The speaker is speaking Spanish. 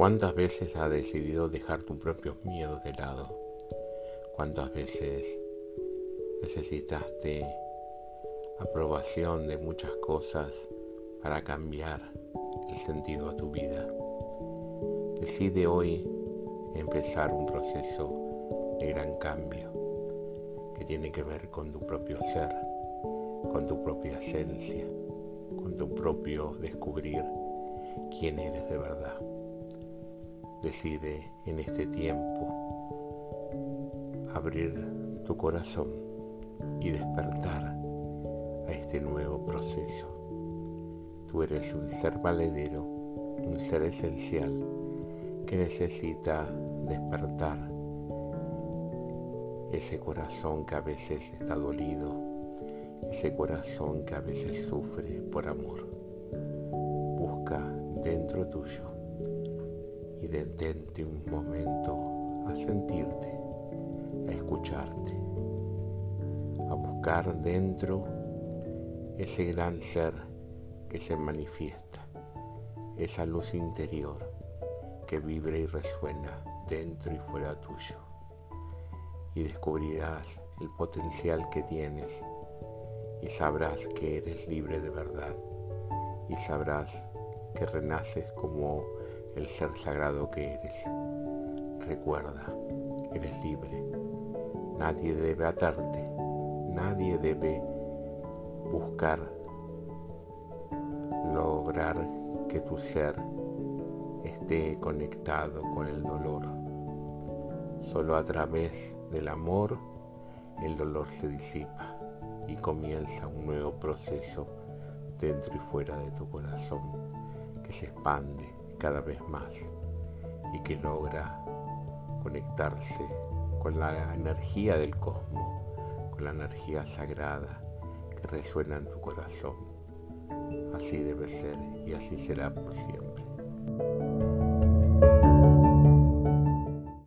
¿Cuántas veces has decidido dejar tus propios miedos de lado? ¿Cuántas veces necesitaste aprobación de muchas cosas para cambiar el sentido a tu vida? Decide hoy empezar un proceso de gran cambio que tiene que ver con tu propio ser, con tu propia esencia, con tu propio descubrir quién eres de verdad. Decide en este tiempo abrir tu corazón y despertar a este nuevo proceso. Tú eres un ser valedero, un ser esencial que necesita despertar ese corazón que a veces está dolido, ese corazón que a veces sufre por amor. Busca dentro tuyo y detente un momento a sentirte, a escucharte, a buscar dentro ese gran ser que se manifiesta, esa luz interior que vibra y resuena dentro y fuera tuyo. Y descubrirás el potencial que tienes y sabrás que eres libre de verdad y sabrás que renaces como el ser sagrado que eres. Recuerda, eres libre. Nadie debe atarte, nadie debe buscar lograr que tu ser esté conectado con el dolor. Solo a través del amor el dolor se disipa y comienza un nuevo proceso dentro y fuera de tu corazón que se expande cada vez más y que logra conectarse con la energía del cosmos, con la energía sagrada que resuena en tu corazón. Así debe ser y así será por siempre.